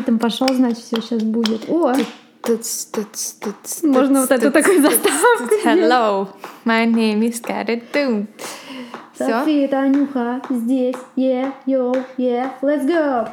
ритм пошел, значит, все сейчас будет. О! Можно вот эту такую заставку. Hello, my name is Carrot Doom. София, Танюха, здесь, yeah, yo, yeah, let's go!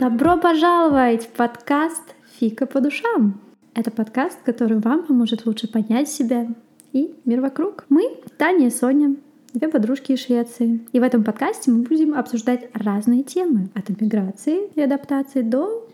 Добро пожаловать в подкаст «Фика по душам». Это подкаст, который вам поможет лучше понять себя и мир вокруг. Мы Таня и Соня, две подружки из Швеции. И в этом подкасте мы будем обсуждать разные темы. От иммиграции и адаптации до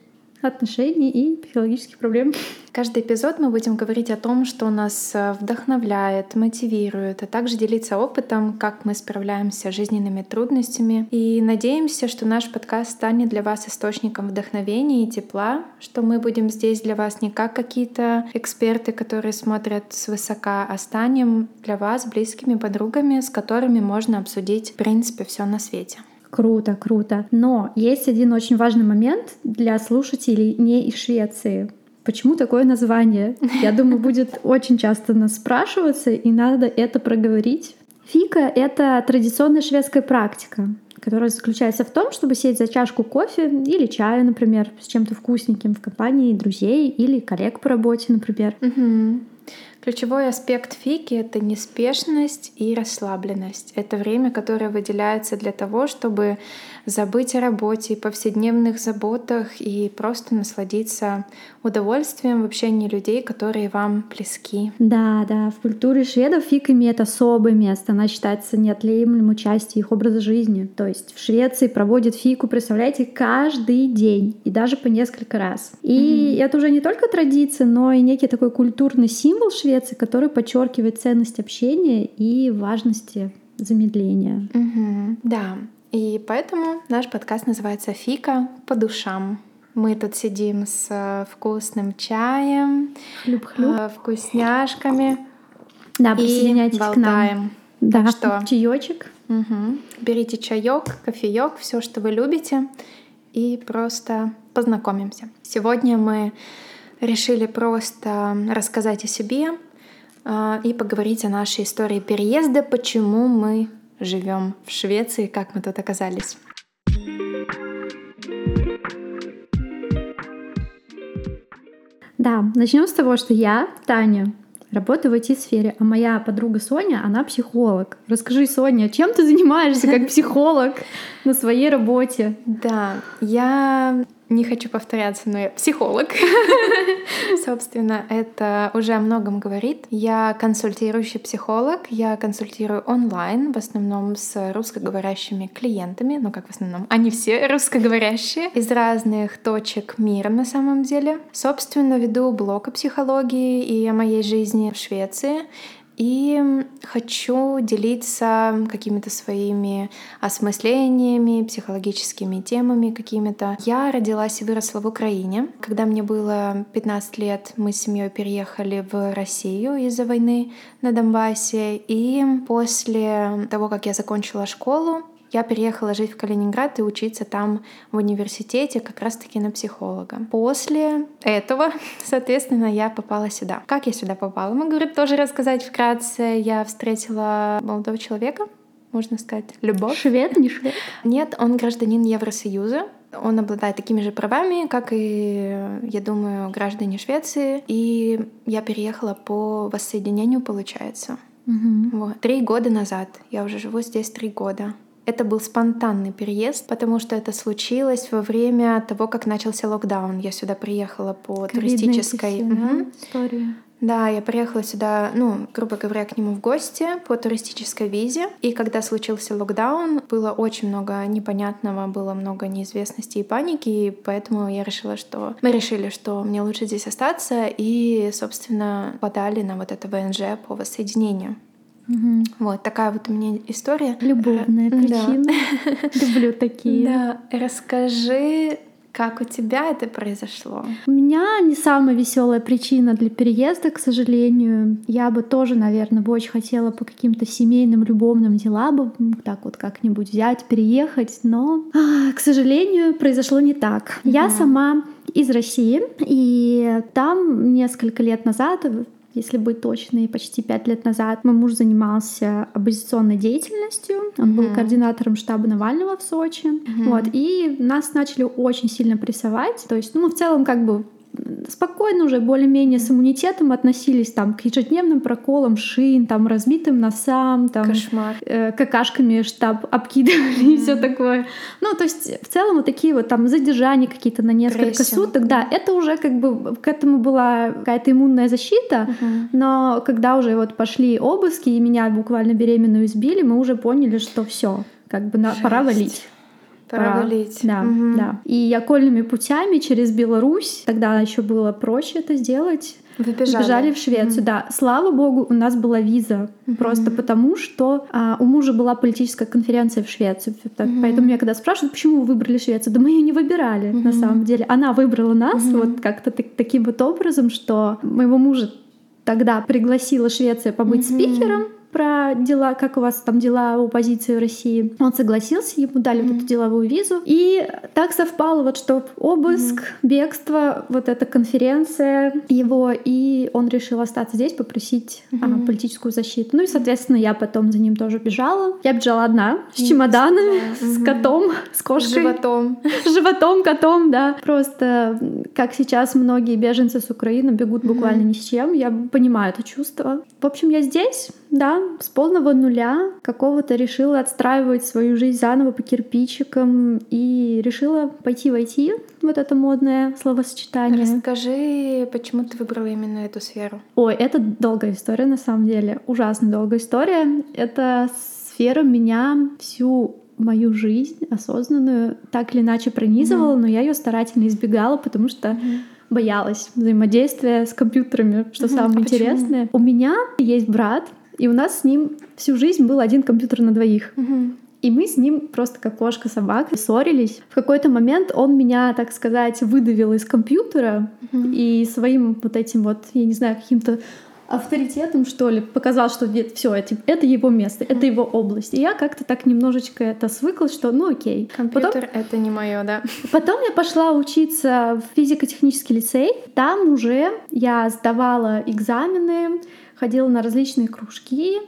отношений и психологических проблем. Каждый эпизод мы будем говорить о том, что нас э, вдохновляет, мотивирует, а также делиться опытом, как мы справляемся с жизненными трудностями. И надеемся, что наш подкаст станет для вас источником вдохновения и тепла, что мы будем здесь для вас не как какие-то эксперты, которые смотрят свысока, а станем для вас близкими подругами, с которыми можно обсудить, в принципе, все на свете. Круто, круто. Но есть один очень важный момент для слушателей не из Швеции. Почему такое название? Я думаю, будет очень часто нас спрашиваться, и надо это проговорить. Фика — это традиционная шведская практика, которая заключается в том, чтобы сесть за чашку кофе или чая, например, с чем-то вкусненьким в компании друзей или коллег по работе, например. Мгм. Ключевой аспект фики — это неспешность и расслабленность. Это время, которое выделяется для того, чтобы забыть о работе и повседневных заботах и просто насладиться удовольствием в общении людей, которые вам близки. Да, да, в культуре шведов фика имеет особое место. Она считается неотъемлемой частью их образа жизни. То есть в Швеции проводят фику, представляете, каждый день и даже по несколько раз. И это уже не только традиция, но и некий такой культурный символ Швеции, который подчеркивает ценность общения и важности замедления. Мгм. Да. И поэтому наш подкаст называется «Фика по душам». Мы тут сидим с э, вкусным чаем, Хлюп-хлюп. э, вкусняшками Да, и присоединяйтесь к нам. болтаем. Да, Так что чаечек. Мгм. берите чаек, кофеек, все, что вы любите, и просто познакомимся. Сегодня мы решили просто рассказать о себе и поговорить о нашей истории переезда, почему мы живем в Швеции, как мы тут оказались. Да, начнем с того, что я, Таня, работаю в IT-сфере, а моя подруга Соня, она психолог. Расскажи, Соня, чем ты занимаешься как психолог на своей работе? Да, я не хочу повторяться, но я психолог. Собственно, это уже о многом говорит. Я консультирующий психолог, я консультирую онлайн, в основном с русскоговорящими клиентами, ну как в основном, они все русскоговорящие, из разных точек мира на самом деле. Собственно, веду блог о психологии и о моей жизни в Швеции. И хочу делиться какими-то своими осмыслениями, психологическими темами какими-то. Я родилась и выросла в Украине. Когда мне было 15 лет, мы с семьей переехали в Россию из-за войны на Донбассе. И после того, как я закончила школу, я переехала жить в Калининград и учиться там в университете как раз-таки на психолога. После этого, соответственно, я попала сюда. Как я сюда попала? Могу тоже рассказать вкратце. Я встретила молодого человека, можно сказать, любовь. Швед, не швед? Нет, он гражданин Евросоюза. Он обладает такими же правами, как и, я думаю, граждане Швеции. И я переехала по воссоединению, получается. Мгм. Вот. Три года назад. Я уже живу здесь три года. Это был спонтанный переезд, потому что это случилось во время того, как начался локдаун. Я сюда приехала по туристической... Мгм. истории. Да, я приехала сюда, ну, грубо говоря, к нему в гости по туристической визе. И когда случился локдаун, было очень много непонятного, было много неизвестности и паники, и поэтому я решила, что... Мы решили, что мне лучше здесь остаться, и, собственно, подали на вот это ВНЖ по воссоединению. Мгм. Вот такая вот у меня история. Любовная Э, причина. Люблю такие. Да, расскажи, Как у тебя это произошло? У меня не самая веселая причина для переезда, к сожалению. Я бы тоже, наверное, бы очень хотела по каким-то семейным, любовным делам бы так вот как-нибудь взять, переехать, но, а, к сожалению, произошло не так. Mm-hmm. Я сама из России, и там несколько лет назад если быть точной, почти пять лет назад мой муж занимался оппозиционной деятельностью. Он mm-hmm. был координатором штаба Навального в Сочи. Mm-hmm. Вот, и нас начали очень сильно прессовать. То есть, ну, мы в целом как бы спокойно уже более-менее с иммунитетом относились там к ежедневным проколам шин, там разбитым носам, там Кошмар. Э, какашками штаб обкидывали mm-hmm. и все такое. Ну, то есть в целом вот такие вот там задержания какие-то на несколько Прессинг. суток, да, это уже как бы к этому была какая-то иммунная защита, mm-hmm. но когда уже вот пошли обыски и меня буквально беременную избили, мы уже поняли, что все, как бы на, пора валить. Пора валить. Да, угу. да. И окольными путями через Беларусь, тогда еще было проще это сделать. Вы бежали. Бежали в Швецию, угу. да. Слава богу, у нас была виза. Угу. Просто потому, что а, у мужа была политическая конференция в Швеции. Угу. Поэтому меня когда спрашивают, почему вы выбрали Швецию, да мы ее не выбирали угу. на самом деле. Она выбрала нас угу. вот как-то так, таким вот образом, что моего мужа тогда пригласила Швеция побыть угу. спикером про дела, как у вас там дела у оппозиции в России. Он согласился, ему дали mm-hmm. вот эту деловую визу. И так совпало, вот что обыск, mm-hmm. бегство, вот эта конференция его, и он решил остаться здесь, попросить mm-hmm. а, политическую защиту. Ну и, соответственно, я потом за ним тоже бежала. Я бежала одна, с чемоданами, mm-hmm. с котом, с кошкой. Животом. С животом, котом, да. Просто, как сейчас многие беженцы с Украины бегут буквально ни с чем, я понимаю это чувство. В общем, я здесь, да, с полного нуля какого-то решила отстраивать свою жизнь заново по кирпичикам и решила пойти войти вот это модное словосочетание. Расскажи, почему ты выбрала именно эту сферу? Ой, это долгая история на самом деле, ужасно долгая история. Эта сфера меня всю мою жизнь осознанную так или иначе пронизывала, mm-hmm. но я ее старательно избегала, потому что mm-hmm боялась взаимодействия с компьютерами, что угу, самое а интересное. Почему? У меня есть брат, и у нас с ним всю жизнь был один компьютер на двоих. Угу. И мы с ним просто как кошка собака ссорились. В какой-то момент он меня, так сказать, выдавил из компьютера угу. и своим вот этим вот, я не знаю, каким-то авторитетом, что ли, показал, что нет, все, это, это его место, mm это его область. И я как-то так немножечко это свыклась, что ну окей. Компьютер потом, это не мое, да. Потом я пошла учиться в физико-технический лицей. Там уже я сдавала экзамены, ходила на различные кружки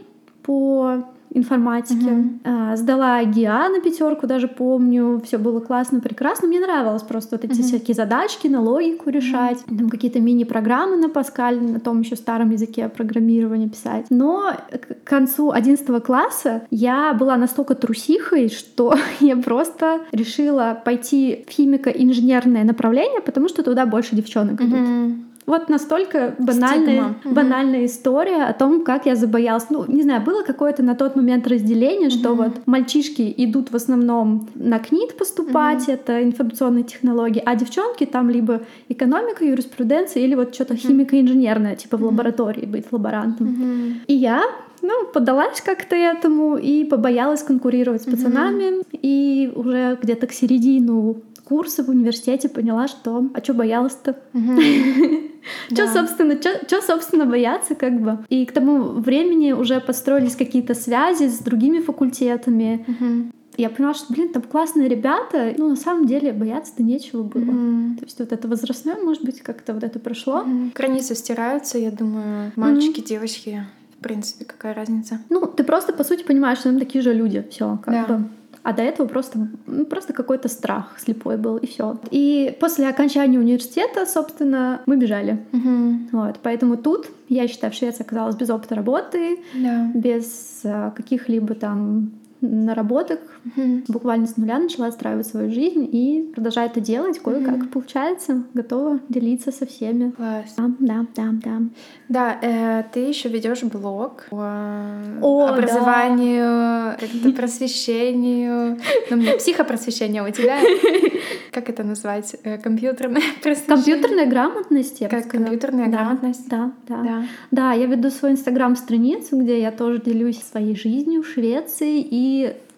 по информатике. Uh-huh. Сдала ГИА на пятерку, даже помню. Все было классно, прекрасно. Мне нравилось просто вот эти uh-huh. всякие задачки на логику решать, uh-huh. там какие-то мини-программы на Паскаль, на том еще старом языке программирования писать. Но к концу 11 класса я была настолько трусихой, что я просто решила пойти в химико-инженерное направление, потому что туда больше девчонок идут. Uh-huh. Вот настолько банальная, Стигма. банальная история о том, как я забоялась. Ну, не знаю, было какое-то на тот момент разделение, что вот мальчишки идут в основном на КНИТ поступать, это информационные технологии, а девчонки там либо экономика, юриспруденция или вот что-то химико-инженерное, типа в лаборатории быть лаборантом. И я ну, поддалась как-то этому и побоялась конкурировать с пацанами. Mm-hmm. И уже где-то к середину курса в университете поняла, что а что боялась-то? Что, собственно, что, собственно, бояться, как бы. И к тому времени уже построились какие-то связи с другими факультетами. Я поняла, что, блин, там классные ребята, ну, на самом деле, бояться-то нечего было. Mm-hmm. То есть вот это возрастное, может быть, как-то вот это прошло. Mm-hmm. Границы стираются, я думаю, мальчики, mm-hmm. девочки, в принципе, какая разница? Ну, ты просто, по сути, понимаешь, что мы такие же люди, все, как да. бы. А до этого просто, ну, просто какой-то страх слепой был, и все. И после окончания университета, собственно, мы бежали. Угу. Вот, поэтому тут, я считаю, в Швеции оказалась без опыта работы, да. без а, каких-либо там наработок, угу. буквально с нуля начала отстраивать свою жизнь и продолжаю это делать, кое-как угу. получается, готова делиться со всеми. Класс. Да, да, да, да. Да, э, ты еще ведешь блог по О, образованию, да. просвещению, ну, мне психопросвещение у тебя. Как это назвать? Э, компьютерная Компьютерная грамотность, я Как компьютерная грамотность. Да, да, да. Да, я веду свою инстаграм-страницу, где я тоже делюсь своей жизнью в Швеции и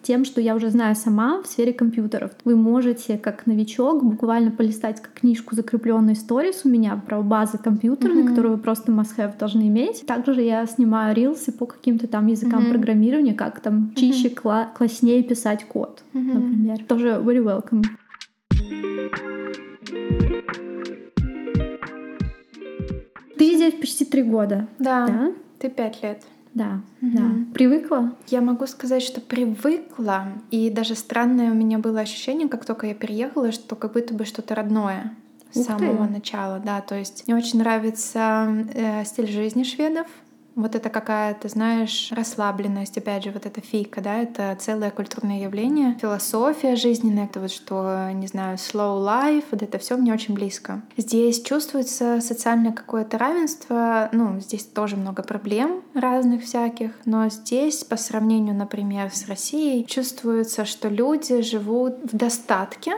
тем, что я уже знаю сама в сфере компьютеров. Вы можете, как новичок, буквально полистать как книжку закрепленную сторис у меня про базы компьютерные, mm-hmm. которые вы просто must-have должны иметь. Также я снимаю рилсы по каким-то там языкам mm-hmm. программирования, как там чище, mm-hmm. кла- класснее писать код, mm-hmm. например. Тоже very welcome. Ты здесь почти три года. Да. да? Ты пять лет. Да, угу. да. Привыкла? Я могу сказать, что привыкла. И даже странное у меня было ощущение, как только я переехала, что как будто бы что-то родное с Ух самого ты. начала, да. То есть мне очень нравится э, стиль жизни шведов. Вот это какая-то, знаешь, расслабленность, опять же, вот эта фейка, да, это целое культурное явление, философия жизненная, это вот что, не знаю, slow life, вот это все мне очень близко. Здесь чувствуется социальное какое-то равенство, ну, здесь тоже много проблем разных всяких, но здесь, по сравнению, например, с Россией, чувствуется, что люди живут в достатке,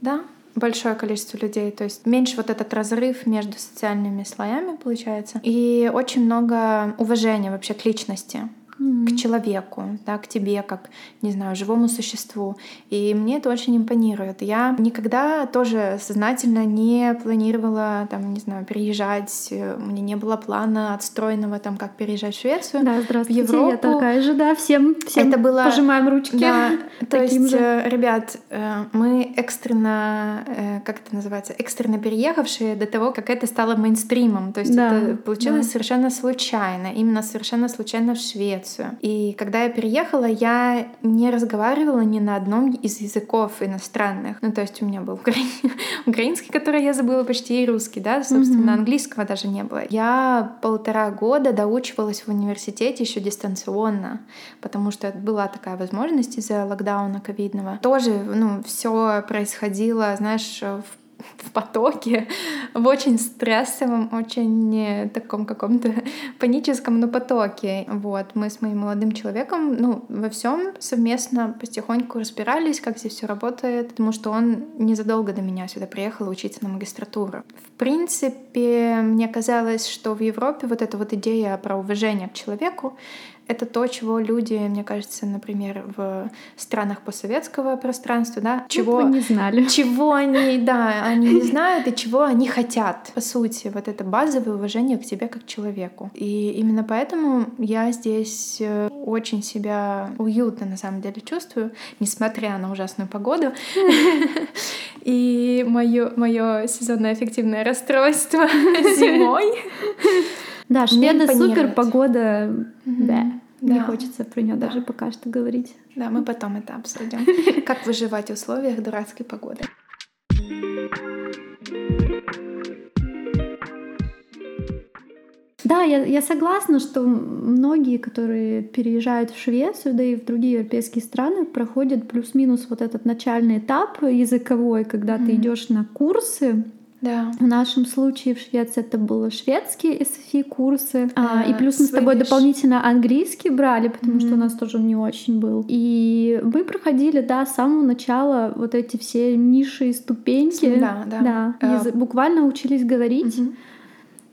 да, большое количество людей, то есть меньше вот этот разрыв между социальными слоями получается, и очень много уважения вообще к личности mm-hmm. к человеку, да, к тебе, как, не знаю, живому существу. И мне это очень импонирует. Я никогда тоже сознательно не планировала, там, не знаю, переезжать. У меня не было плана отстроенного, там, как переезжать в Швецию. Да, здравствуйте, в Европу. я такая же, да, всем, всем это было... пожимаем ручки. Да, то есть, же. Э, ребят, э, мы экстренно, э, как это называется, экстренно переехавшие до того, как это стало мейнстримом. То есть да, это получилось да. совершенно случайно, именно совершенно случайно в Швеции. Швецию. И когда я переехала, я не разговаривала ни на одном из языков иностранных. Ну, то есть у меня был укра... украинский, который я забыла почти, и русский, да, собственно, mm-hmm. английского даже не было. Я полтора года доучивалась в университете еще дистанционно, потому что была такая возможность из-за локдауна ковидного. Тоже, ну, все происходило, знаешь, в в потоке, в очень стрессовом, очень таком каком-то паническом, но потоке. Вот, мы с моим молодым человеком, ну, во всем совместно потихоньку разбирались, как здесь все работает, потому что он незадолго до меня сюда приехал учиться на магистратуру. В принципе, мне казалось, что в Европе вот эта вот идея про уважение к человеку, это то, чего люди, мне кажется, например, в странах постсоветского пространства, да, чего не знали, чего они, да, они не знают и чего они хотят. По сути, вот это базовое уважение к тебе как человеку. И именно поэтому я здесь э, очень себя уютно на самом деле чувствую, несмотря на ужасную погоду и мое мое сезонное эффективное расстройство зимой. Да, шведы супер, погода, да. Да. Не хочется про нее да. даже пока что говорить. Да, мы потом это обсудим. Как выживать в условиях дурацкой погоды. Да, я, я согласна, что многие, которые переезжают в Швецию, да и в другие европейские страны, проходят плюс-минус вот этот начальный этап языковой, когда mm-hmm. ты идешь на курсы, да. В нашем случае в Швеции это было шведские SFI курсы. А, и плюс мы с тобой дополнительно английский брали, потому mm-hmm. что у нас тоже не очень был. И мы проходили, да, с самого начала вот эти все ниши и ступеньки. Да, да. да. Uh... Буквально учились говорить. Mm-hmm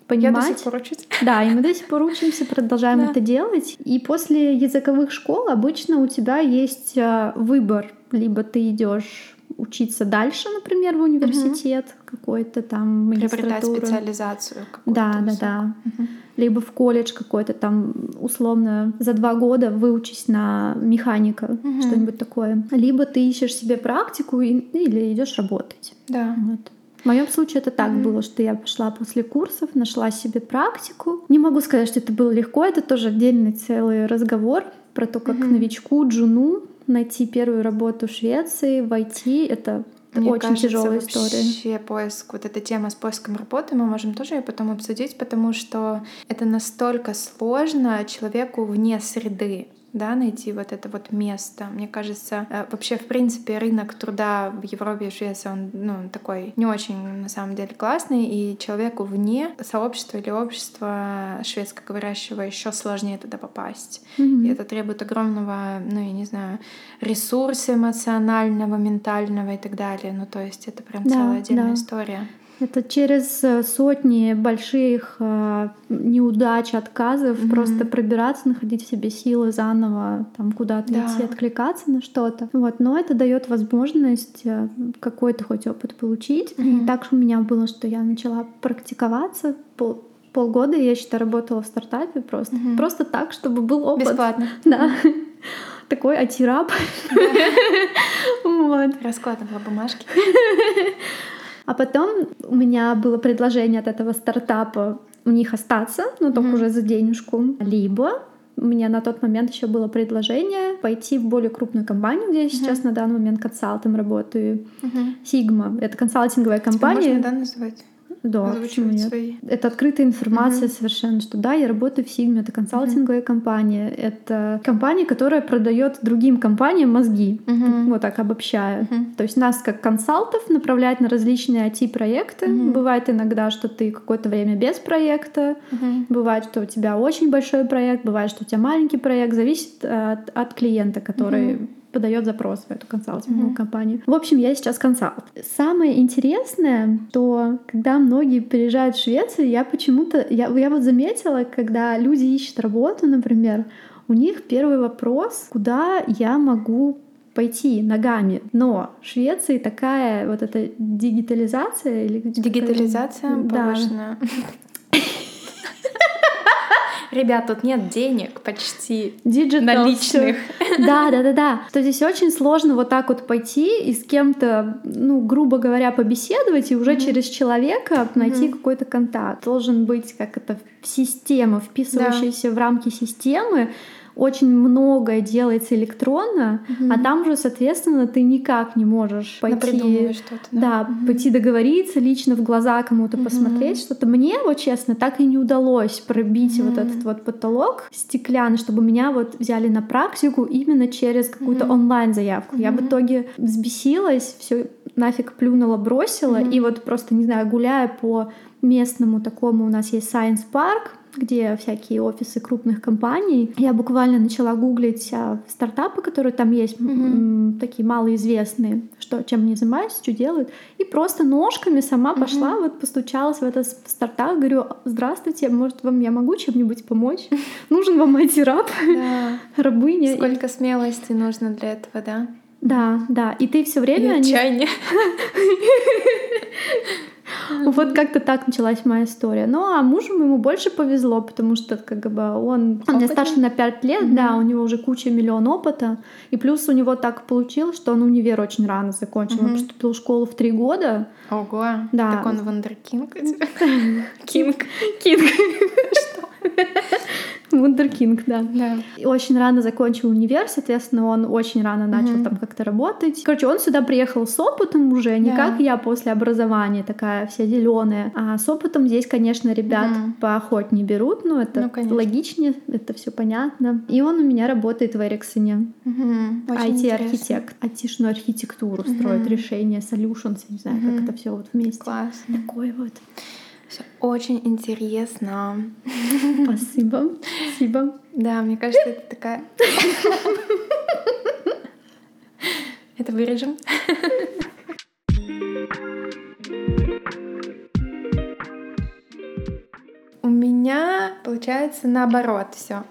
понимать. Я до сих пор учусь. Да, и мы до сих пор учимся, продолжаем это делать. И после языковых школ обычно у тебя есть а, выбор. Либо ты идешь учиться дальше, например, в университет угу. какой-то там Приобретать специализацию Да, да, да. Угу. Либо в колледж какой-то там условно за два года выучись на механика, угу. что-нибудь такое. Либо ты ищешь себе практику и, или идешь работать. Да. Вот. В моем случае это так mm-hmm. было, что я пошла после курсов, нашла себе практику. Не могу сказать, что это было легко, это тоже отдельный целый разговор про то, как mm-hmm. новичку, джуну найти первую работу в Швеции, войти, это мне очень кажется, тяжелая история. Вообще поиск, вот эта тема с поиском работы, мы можем тоже ее потом обсудить, потому что это настолько сложно человеку вне среды да, найти вот это вот место. Мне кажется, э, вообще, в принципе, рынок труда в Европе и Швеции, он, ну, такой не очень, на самом деле, классный, и человеку вне сообщества или общества шведскоговорящего еще сложнее туда попасть. Mm-hmm. И это требует огромного, ну, я не знаю, ресурса эмоционального, ментального и так далее. Ну, то есть это прям да, целая отдельная да. история. Это через э, сотни больших э, неудач, отказов mm-hmm. просто пробираться, находить в себе силы заново, там куда-то да. идти, откликаться на что-то. Вот, но это дает возможность э, какой-то хоть опыт получить. Mm-hmm. И так у меня было, что я начала практиковаться пол полгода я считаю работала в стартапе просто угу. просто так чтобы был опыт бесплатно да такой атираб вот раскладывала бумажки а потом у меня было предложение от этого стартапа у них остаться, но только mm-hmm. уже за денежку. Либо у меня на тот момент еще было предложение пойти в более крупную компанию, где я сейчас mm-hmm. на данный момент консалтом работаю. Mm-hmm. Sigma. Это консалтинговая компания. Тебя можно, да, называть? Да, почему нет? Свои. Это открытая информация угу. совершенно, что да, я работаю в Sigma, это консалтинговая угу. компания, это компания, которая продает другим компаниям мозги, угу. вот так обобщая. Угу. То есть нас как консалтов направляют на различные IT-проекты. Угу. Бывает иногда, что ты какое-то время без проекта, угу. бывает, что у тебя очень большой проект, бывает, что у тебя маленький проект, зависит от, от клиента, который угу подает запрос в эту консалтинговую mm-hmm. компанию. В общем, я сейчас консалт. Самое интересное, что когда многие приезжают в Швецию, я почему-то, я, я вот заметила, когда люди ищут работу, например, у них первый вопрос, куда я могу пойти ногами. Но в Швеции такая вот эта дигитализация или дигитализация повышенная. Да. Ребят, тут нет денег почти Digital наличных. Да, да, да, да. То здесь очень сложно вот так вот пойти и с кем-то, ну, грубо говоря, побеседовать и уже mm-hmm. через человека найти mm-hmm. какой-то контакт. Должен быть как это система, вписывающаяся да. в рамки системы, очень многое делается электронно, угу. а там же, соответственно, ты никак не можешь пойти, да, да угу. пойти договориться, лично в глаза кому-то угу. посмотреть что-то. Мне, вот честно, так и не удалось пробить угу. вот этот вот потолок стеклянный, чтобы меня вот взяли на практику именно через какую-то угу. онлайн-заявку. Угу. Я в итоге взбесилась, все нафиг плюнула, бросила, угу. и вот просто, не знаю, гуляя по местному такому, у нас есть Science Park, где всякие офисы крупных компаний. Я буквально начала гуглить а, стартапы, которые там есть, mm-hmm. такие малоизвестные, что, чем они занимаются, что делают. И просто ножками сама mm-hmm. пошла, вот постучалась в этот стартап, говорю, здравствуйте, может, вам я могу чем-нибудь помочь? Нужен вам IT-раб, рабыня. Сколько смелости нужно для этого, да? Да, да. И ты все время... И отчаяние. Вот как-то так началась моя история. Ну, а мужу ему больше повезло, потому что как бы он, он мне старше на 5 лет, mm-hmm. да, у него уже куча миллион опыта. И плюс у него так получилось, что он универ очень рано закончил. Mm-hmm. Он поступил в школу в три года. Ого, да. так он вундеркинг? Кинг. Кинг. Что? Вундеркинг, да. да. И очень рано закончил универ, соответственно, он очень рано начал mm-hmm. там как-то работать. Короче, он сюда приехал с опытом уже, не да. как я после образования, такая вся зеленая. А с опытом здесь, конечно, ребят mm-hmm. поохотнее берут, но это ну, логичнее, это все понятно. И он у меня работает в Эриксоне. Mm-hmm. IT-архитект. IT-шную архитектуру mm-hmm. строит решения, solutions, не знаю, mm-hmm. как это все вот вместе. Класс. Такой вот. Все очень интересно. Спасибо. Спасибо. Да, мне кажется, это такая... Это вырежем. У меня получается наоборот все.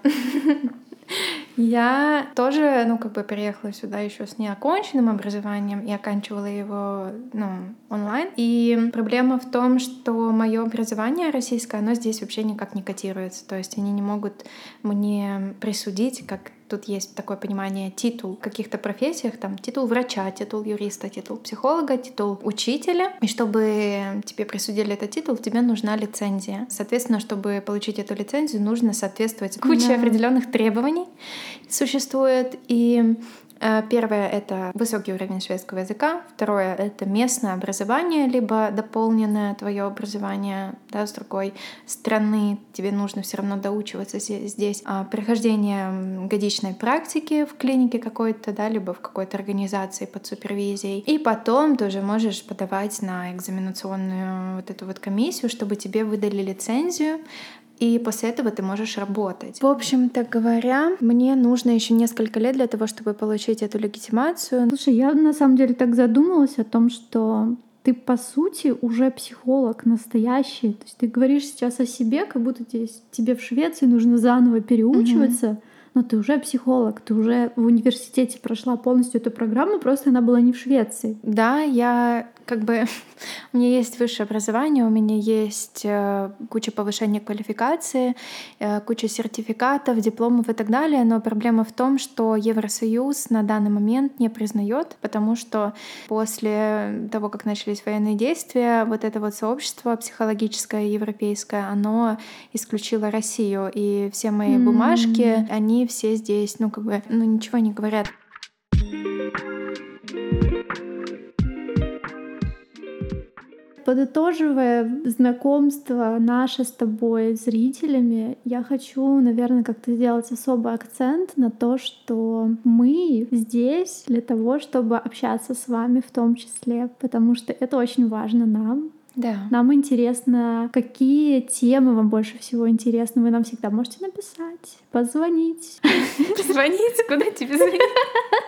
Я тоже, ну, как бы переехала сюда еще с неоконченным образованием и оканчивала его, ну, онлайн. И проблема в том, что мое образование российское, оно здесь вообще никак не котируется. То есть они не могут мне присудить как тут есть такое понимание титул в каких-то профессиях, там титул врача, титул юриста, титул психолога, титул учителя. И чтобы тебе присудили этот титул, тебе нужна лицензия. Соответственно, чтобы получить эту лицензию, нужно соответствовать куче да. определенных требований существует. И первое — это высокий уровень шведского языка. Второе — это местное образование, либо дополненное твое образование да, с другой страны. Тебе нужно все равно доучиваться здесь. А прохождение годичной практики в клинике какой-то, да, либо в какой-то организации под супервизией. И потом ты уже можешь подавать на экзаменационную вот эту вот комиссию, чтобы тебе выдали лицензию и после этого ты можешь работать. В общем-то говоря, мне нужно еще несколько лет для того, чтобы получить эту легитимацию. Слушай, я на самом деле так задумалась о том, что ты по сути уже психолог настоящий. То есть ты говоришь сейчас о себе, как будто тебе в Швеции нужно заново переучиваться. Угу но ты уже психолог, ты уже в университете прошла полностью эту программу, просто она была не в Швеции. Да, я как бы у меня есть высшее образование, у меня есть э, куча повышения квалификации, э, куча сертификатов, дипломов и так далее, но проблема в том, что Евросоюз на данный момент не признает, потому что после того, как начались военные действия, вот это вот сообщество психологическое европейское, оно исключило Россию, и все мои mm-hmm. бумажки, они все здесь, ну как бы, ну ничего не говорят. Подытоживая знакомство наше с тобой зрителями, я хочу, наверное, как-то сделать особый акцент на то, что мы здесь для того, чтобы общаться с вами в том числе, потому что это очень важно нам, да. Нам интересно, какие темы вам больше всего интересны. Вы нам всегда можете написать, позвонить. Позвонить? Куда тебе звонить?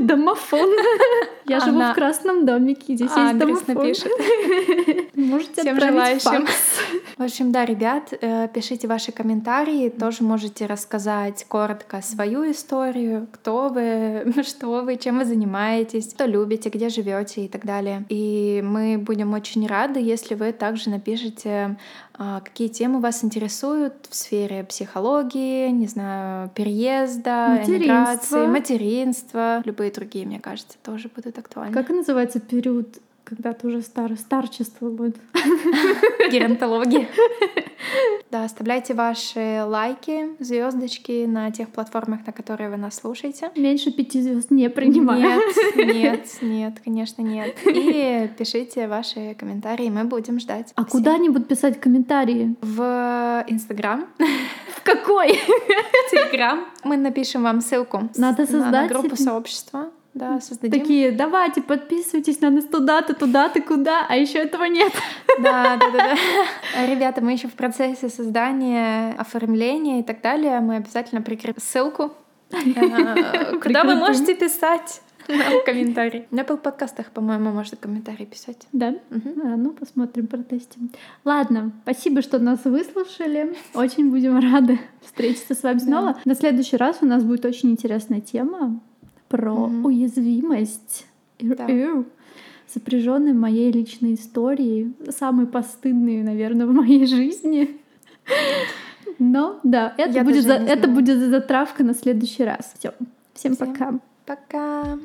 Домофон. Я живу в красном домике, здесь есть домофон. напишет. Можете Всем желающим. В общем, да, ребят, э, пишите ваши комментарии, тоже можете рассказать коротко свою историю, кто вы, что вы, чем вы занимаетесь, что любите, где живете и так далее. И мы будем очень рады, если вы также напишите какие темы вас интересуют в сфере психологии, не знаю, переезда, эмиграции, материнства, любые другие, мне кажется, тоже будут актуальны. Как называется период когда ты уже стар, старчество будет. Геронтология. Да, оставляйте ваши лайки, звездочки на тех платформах, на которые вы нас слушаете. Меньше пяти звезд не принимаю. Нет, нет, нет, конечно, нет. И пишите ваши комментарии, мы будем ждать. А куда они будут писать комментарии? В Инстаграм. В какой? Телеграм. Мы напишем вам ссылку Надо создать на группу сообщества. Да, создадим. Такие, давайте, подписывайтесь на нас туда-то, туда-то, куда, а еще этого нет. Да, да, да, да. Ребята, мы еще в процессе создания, оформления и так далее. Мы обязательно прикрепим ссылку, э, куда вы можете писать нам комментарий. На Apple подкастах, по-моему, можно комментарий писать. Да? Угу. А, ну, посмотрим, протестим. Ладно, спасибо, что нас выслушали. Очень будем рады встретиться с вами снова. На следующий раз у нас будет очень интересная тема про mm-hmm. уязвимость, да. сопряженной моей личной историей, самой постыдной, наверное, в моей жизни. Но да, это, будет, за, это будет затравка на следующий раз. Все. Всем, Всем пока. Пока.